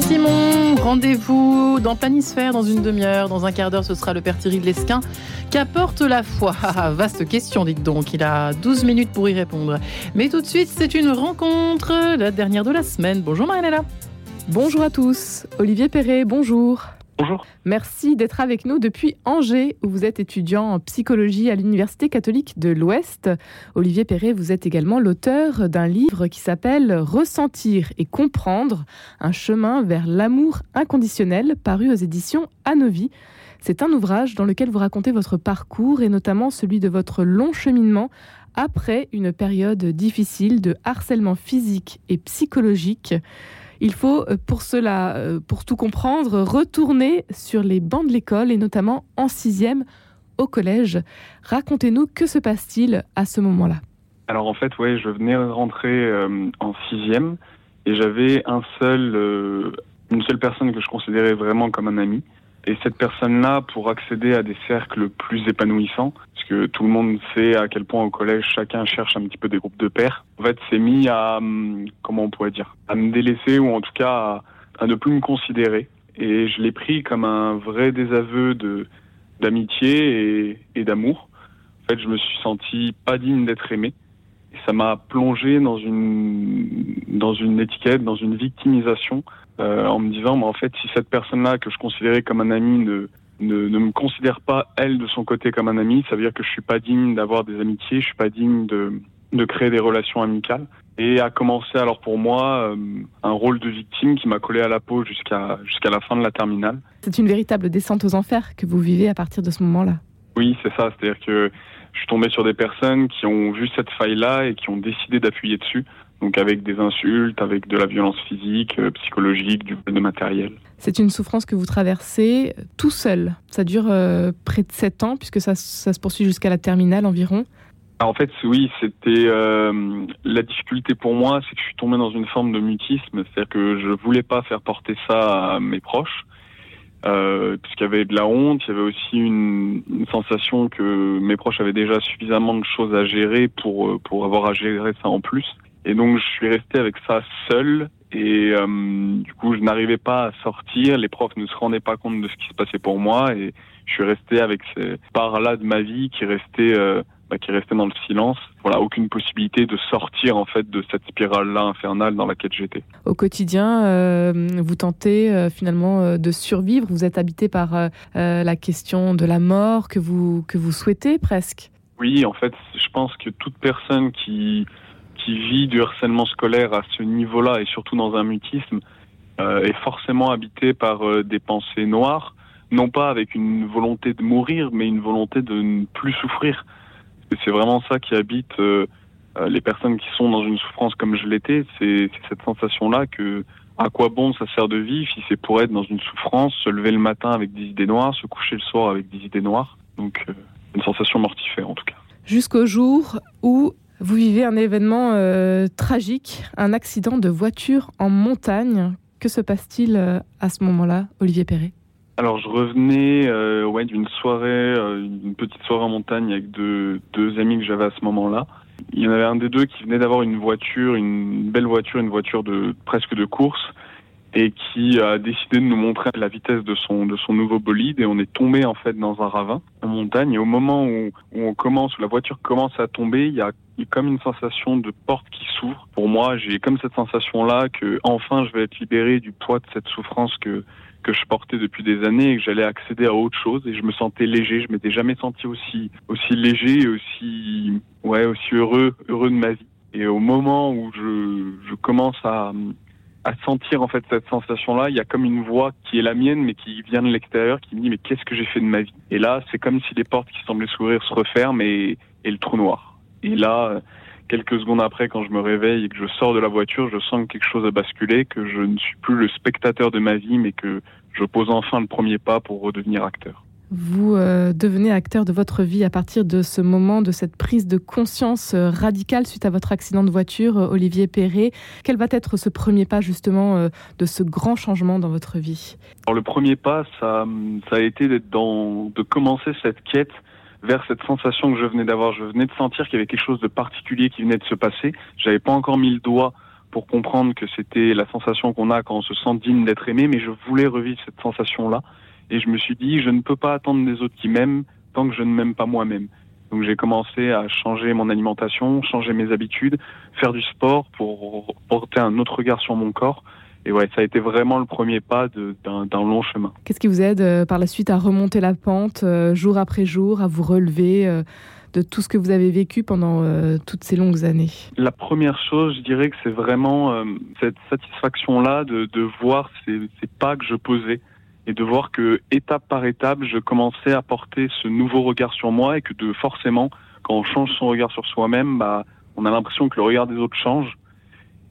Simon. Rendez-vous dans Planisphère dans une demi-heure. Dans un quart d'heure, ce sera le père Thierry de l'Esquin. Qu'apporte la foi ah, Vaste question, dites donc. Il a 12 minutes pour y répondre. Mais tout de suite, c'est une rencontre, la dernière de la semaine. Bonjour Marinella. Bonjour à tous. Olivier Perret, bonjour. Bonjour. Merci d'être avec nous depuis Angers, où vous êtes étudiant en psychologie à l'Université catholique de l'Ouest. Olivier Perret, vous êtes également l'auteur d'un livre qui s'appelle Ressentir et comprendre, un chemin vers l'amour inconditionnel, paru aux éditions Anovi. C'est un ouvrage dans lequel vous racontez votre parcours et notamment celui de votre long cheminement après une période difficile de harcèlement physique et psychologique. Il faut euh, pour cela, euh, pour tout comprendre, retourner sur les bancs de l'école et notamment en sixième au collège. Racontez-nous que se passe-t-il à ce moment-là? Alors en fait, ouais, je venais rentrer euh, en sixième et j'avais une seule personne que je considérais vraiment comme un ami. Et cette personne-là, pour accéder à des cercles plus épanouissants, parce que tout le monde sait à quel point au collège chacun cherche un petit peu des groupes de pairs, en fait, c'est mis à, hum, comment on pourrait dire, à me délaisser ou en tout cas à, ne plus me considérer. Et je l'ai pris comme un vrai désaveu de d'amitié et, et d'amour. En fait, je me suis senti pas digne d'être aimé. Et ça m'a plongé dans une dans une étiquette, dans une victimisation euh, en me disant, mais en fait, si cette personne-là que je considérais comme un ami ne, ne, ne, me considère pas, elle, de son côté, comme un ami, ça veut dire que je suis pas digne d'avoir des amitiés, je suis pas digne de, de créer des relations amicales. Et a commencé alors pour moi euh, un rôle de victime qui m'a collé à la peau jusqu'à jusqu'à la fin de la terminale. C'est une véritable descente aux enfers que vous vivez à partir de ce moment-là. Oui, c'est ça. C'est-à-dire que je suis tombé sur des personnes qui ont vu cette faille-là et qui ont décidé d'appuyer dessus donc avec des insultes, avec de la violence physique, euh, psychologique, du de matériel. C'est une souffrance que vous traversez tout seul. Ça dure euh, près de 7 ans, puisque ça, ça se poursuit jusqu'à la terminale environ. en fait, oui, c'était euh, la difficulté pour moi, c'est que je suis tombé dans une forme de mutisme, c'est-à-dire que je voulais pas faire porter ça à mes proches, euh, puisqu'il y avait de la honte, il y avait aussi une, une, sensation que mes proches avaient déjà suffisamment de choses à gérer pour euh, pour avoir à gérer ça en plus. Et donc je suis resté avec ça seul. Et euh, du coup je n'arrivais pas à sortir, les profs ne se rendaient pas compte de ce qui se passait pour moi. Et je suis resté avec ces parts-là de ma vie qui restait euh, bah, qui restait dans le silence. Voilà, aucune possibilité de sortir en fait de cette spirale-là infernale dans laquelle j'étais. Au quotidien, euh, vous tentez euh, finalement euh, de survivre. Vous êtes habité par euh, la question de la mort que vous que vous souhaitez presque. Oui, en fait, je pense que toute personne qui qui vit du harcèlement scolaire à ce niveau-là et surtout dans un mutisme est forcément habité par des pensées noires, non pas avec une volonté de mourir, mais une volonté de ne plus souffrir. C'est vraiment ça qui habite euh, les personnes qui sont dans une souffrance comme je l'étais, c'est cette sensation-là que à quoi bon ça sert de vivre si c'est pour être dans une souffrance, se lever le matin avec des idées noires, se coucher le soir avec des idées noires. Donc euh, une sensation mortifère en tout cas. Jusqu'au jour où vous vivez un événement euh, tragique, un accident de voiture en montagne. Que se passe-t-il euh, à ce moment-là, Olivier Perret? Alors, je revenais euh, ouais, d'une soirée, euh, une petite soirée en montagne avec deux, deux amis que j'avais à ce moment-là. Il y en avait un des deux qui venait d'avoir une voiture, une belle voiture, une voiture de presque de course, et qui a décidé de nous montrer la vitesse de son de son nouveau bolide. Et on est tombé en fait dans un ravin en montagne. Et au moment où, on commence où la voiture commence à tomber il y a comme une sensation de porte qui s'ouvre. Pour moi j'ai comme cette sensation là que enfin je vais être libéré du poids de cette souffrance que que je portais depuis des années et que j'allais accéder à autre chose. Et je me sentais léger. Je m'étais jamais senti aussi aussi léger et aussi ouais aussi heureux heureux de ma vie. Et au moment où je, je commence à à sentir en fait cette sensation là il y a comme une voix qui est la mienne mais qui vient de l'extérieur qui me dit mais qu'est-ce que j'ai fait de ma vie? Et là c'est comme si les portes qui semblaient s'ouvrir se referment et, et le trou noir. Et là quelques secondes après quand je me réveille et que je sors de la voiture je sens que quelque chose a basculé que je ne suis plus le spectateur de ma vie mais que je pose enfin le premier pas pour redevenir acteur vous euh, devenez acteur de votre vie à partir de ce moment de cette prise de conscience euh, radicale suite à votre accident de voiture euh, Olivier Perret. Quel va être ce premier pas justement de ce grand changement dans votre vie? Alors, le premier pas ça, a été dans de commencer cette quête vers cette sensation que je venais d'avoir. Je venais de sentir qu'il y avait quelque chose de particulier qui venait de se passer. J'avais pas encore mis le doigt pour comprendre que c'était la sensation qu'on a quand on se sent digne d'être aimé, mais je voulais revivre cette sensation-là. Et je me suis dit, je ne peux pas attendre des autres qui m'aiment tant que je ne m'aime pas moi-même. Donc j'ai commencé à changer mon alimentation, changer mes habitudes, faire du sport pour porter un autre regard sur mon corps. Et ouais, ça a été vraiment le premier pas d'un long chemin. Qu'est-ce qui vous aide euh, par la suite à remonter la pente euh, jour après jour, à vous relever euh, de tout ce que vous avez vécu pendant toutes ces longues années? La première chose, je dirais que c'est vraiment cette satisfaction-là de, de voir ces, ces pas que je posais et de voir que étape par étape, je commençais à porter ce nouveau regard sur moi et que de forcément, quand on change son regard sur soi-même, bah, on a l'impression que le regard des autres change.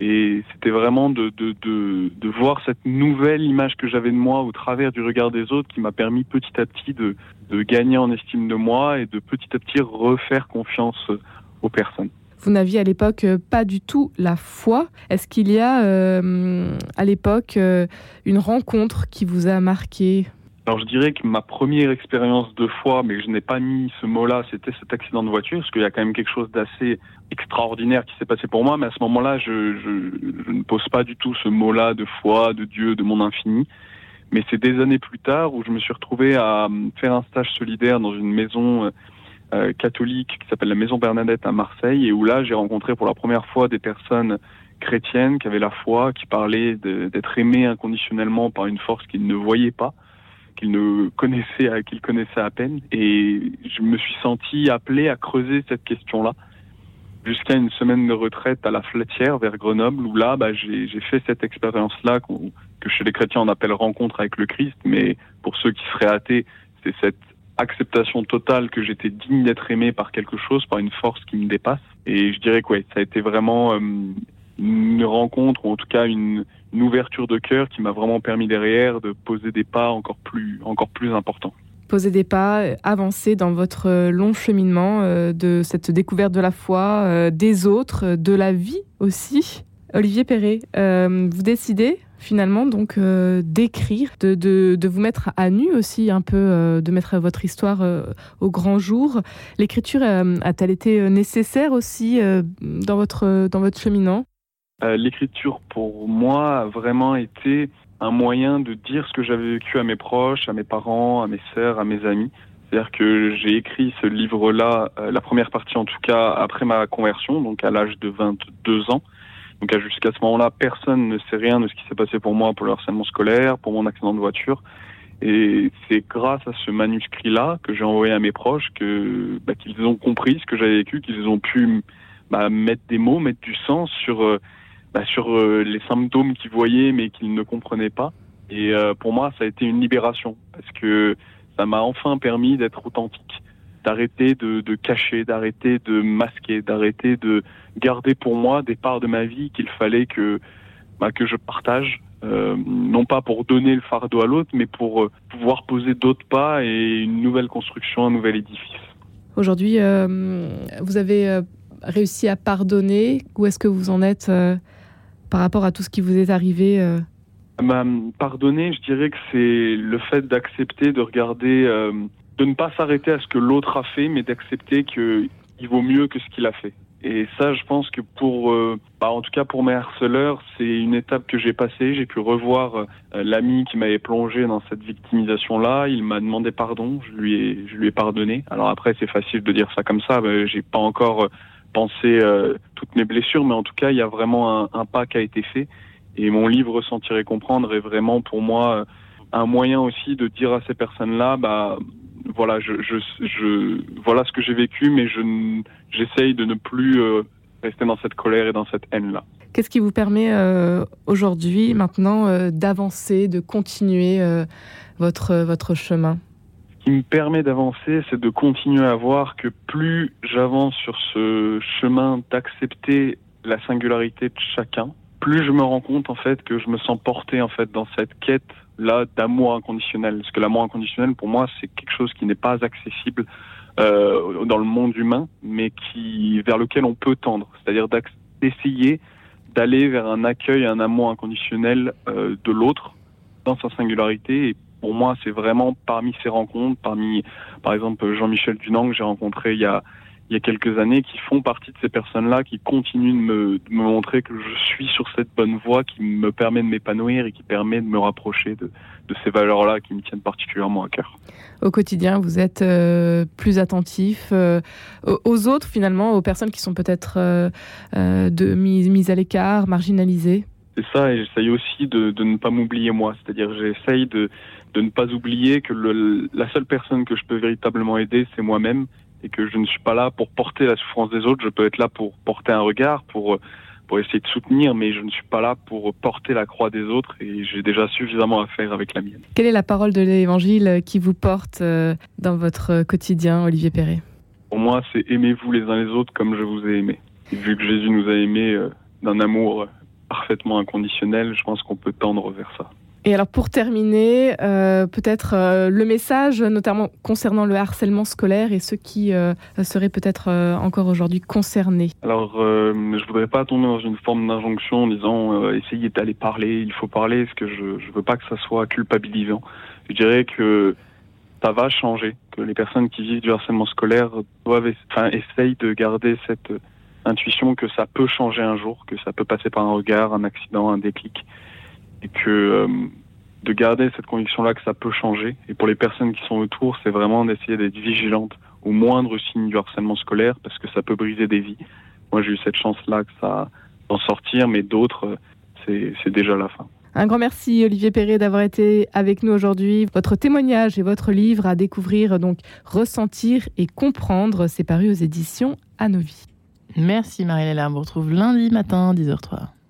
Et c'était vraiment de, de, de, de, voir cette nouvelle image que j'avais de moi au travers du regard des autres qui m'a permis petit à petit de, de gagner en estime de moi et de petit à petit refaire confiance aux personnes. Vous n'aviez à l'époque euh, pas du tout la foi. Est-ce qu'il y a euh, à l'époque euh, une rencontre qui vous a marqué? Alors je dirais que ma première expérience de foi, mais je n'ai pas mis ce mot-là, c'était cet accident de voiture, parce qu'il y a quand même quelque chose d'assez extraordinaire qui s'est passé pour moi, mais à ce moment-là, je, je, ne pose pas du tout ce mot-là de foi, de Dieu, de mon infini. Mais c'est des années plus tard où je me suis retrouvé à faire un stage solidaire dans une maison euh, catholique qui s'appelle la Maison Bernadette à Marseille et où là j'ai rencontré pour la première fois des personnes chrétiennes qui avaient la foi, qui parlaient d'être aimés inconditionnellement par une force qu'ils ne voyaient pas, qu'ils ne connaissaient, qu'ils connaissaient à peine. Et je me suis senti appelé à creuser cette question-là jusqu'à une semaine de retraite à la Flatière vers Grenoble où là bah, j'ai fait cette expérience-là que chez les chrétiens on appelle rencontre avec le Christ, mais pour ceux qui seraient athées, c'est cette acceptation totale que j'étais digne d'être aimé par quelque chose, par une force qui me dépasse. Et je dirais que ouais, ça a été vraiment euh, une rencontre, ou en tout cas une, une ouverture de cœur qui m'a vraiment permis derrière de poser des pas encore plus, encore plus importants. Poser des pas, avancer dans votre long cheminement euh, de cette découverte de la foi, euh, des autres, de la vie aussi. Olivier Perret, vous décidez finalement donc euh, d'écrire, de, vous mettre à nu aussi un peu, euh, de mettre votre histoire euh, au grand jour. L'écriture euh, a-t-elle été nécessaire aussi euh, dans votre dans votre cheminant? Euh, L'écriture pour moi a vraiment été un moyen de dire ce que j'avais vécu à mes proches, à mes parents, à mes sœurs, à mes amis. C'est-à-dire que j'ai écrit ce livre-là, la première partie en tout cas, après ma conversion, donc à l'âge de 22 ans. Donc jusqu'à ce moment-là, personne ne sait rien de ce qui s'est passé pour moi, pour le harcèlement scolaire, pour mon accident de voiture. Et c'est grâce à ce manuscrit-là que j'ai envoyé à mes proches que bah, qu'ils ont compris ce que j'avais vécu, qu'ils ont pu bah, mettre des mots, mettre du sens sur euh, bah, sur euh, les symptômes qu'ils voyaient mais qu'ils ne comprenaient pas. Et euh, pour moi, ça a été une libération parce que ça m'a enfin permis d'être authentique d'arrêter de, de, cacher, d'arrêter de masquer, d'arrêter de garder pour moi des parts de ma vie qu'il fallait que, bah, que je partage. Euh, non pas pour donner le fardeau à l'autre, mais pour euh, pouvoir poser d'autres pas et une nouvelle construction, un nouvel édifice. Aujourd'hui, euh, vous avez réussi à pardonner. Où est-ce que vous en êtes euh, par rapport à tout ce qui vous est arrivé bah, Pardonner, je dirais que c'est le fait d'accepter de regarder de ne pas s'arrêter à ce que l'autre a fait, mais d'accepter qu'il vaut mieux que ce qu'il a fait. Et ça, je pense que pour, euh, bah, en tout cas pour mes harceleurs, c'est une étape que j'ai passée. J'ai pu revoir euh, l'ami qui m'avait plongé dans cette victimisation-là. Il m'a demandé pardon. Je lui ai, je lui ai pardonné. Alors après, c'est facile de dire ça comme ça. Mais j'ai pas encore pensé euh, toutes mes blessures, mais en tout cas, il y a vraiment un, un, pas qui a été fait. Et mon livre Sentir et comprendre est vraiment pour moi un moyen aussi de dire à ces personnes-là, bah voilà, je, je, je, voilà ce que j'ai vécu, mais je, j'essaye de ne plus euh, rester dans cette colère et dans cette haine-là. Qu'est-ce qui vous permet euh, aujourd'hui, maintenant, euh, d'avancer, de continuer votre, votre chemin? Ce qui me permet d'avancer, c'est de continuer à voir que plus j'avance sur ce chemin d'accepter la singularité de chacun, plus je me rends compte en fait que je me sens porté en fait dans cette quête là d'amour inconditionnel. Parce que l'amour inconditionnel, pour moi, c'est quelque chose qui n'est pas accessible euh, dans le monde humain, mais qui vers lequel on peut tendre. C'est-à-dire d'essayer d'aller vers un accueil, un amour inconditionnel euh, de l'autre dans sa singularité. Et pour moi, c'est vraiment parmi ces rencontres, parmi, par exemple, Jean-Michel Dunant que j'ai rencontré il y a il y a quelques années qui font partie de ces personnes-là, qui continuent de me, de me, montrer que je suis sur cette bonne voie qui me permet de m'épanouir et qui permet de me rapprocher de, de ces valeurs-là qui me tiennent particulièrement à cœur. Au quotidien, vous êtes euh, plus attentif euh, aux autres, finalement, aux personnes qui sont peut-être euh, euh de, mises, à l'écart, marginalisées? C'est ça, et j'essaye aussi de, de ne pas m'oublier moi. C'est-à-dire j'essaye de, de ne pas oublier que le, la seule personne que je peux véritablement aider, c'est moi-même et que je ne suis pas là pour porter la souffrance des autres. Je peux être là pour porter un regard, pour pour essayer de soutenir, mais je ne suis pas là pour porter la croix des autres et j'ai déjà suffisamment à faire avec la mienne. Quelle est la parole de l'Évangile qui vous porte euh, dans votre quotidien, Olivier Perret? Pour moi, c'est aimez-vous les uns les autres comme je vous ai aimé. Et vu que Jésus nous a aimés euh, d'un amour parfaitement inconditionnel, je pense qu'on peut tendre vers ça. Et alors pour terminer, euh, peut-être euh, le message, notamment concernant le harcèlement scolaire et ceux qui euh, seraient peut-être euh, encore aujourd'hui concernés. Alors euh, je voudrais pas tomber dans une forme d'injonction en disant euh, essayez d'aller parler, il faut parler, parce que je je veux pas que ça soit culpabilisant. Je dirais que ça va changer, que les personnes qui vivent du harcèlement scolaire doivent, enfin, essayent de garder cette intuition que ça peut changer un jour, que ça peut passer par un regard, un accident, un déclic et que euh, de garder cette conviction-là que ça peut changer. Et pour les personnes qui sont autour, c'est vraiment d'essayer d'être vigilante au moindre signe du harcèlement scolaire parce que ça peut briser des vies. Moi, j'ai eu cette chance-là que ça d'en sortir, mais d'autres, c'est déjà la fin. Un grand merci Olivier Perret d'avoir été avec nous aujourd'hui. Votre témoignage et votre livre à découvrir donc ressentir et comprendre, c'est paru aux éditions à nos vies. Merci Marie-Léla, on vous retrouve lundi matin 10h03.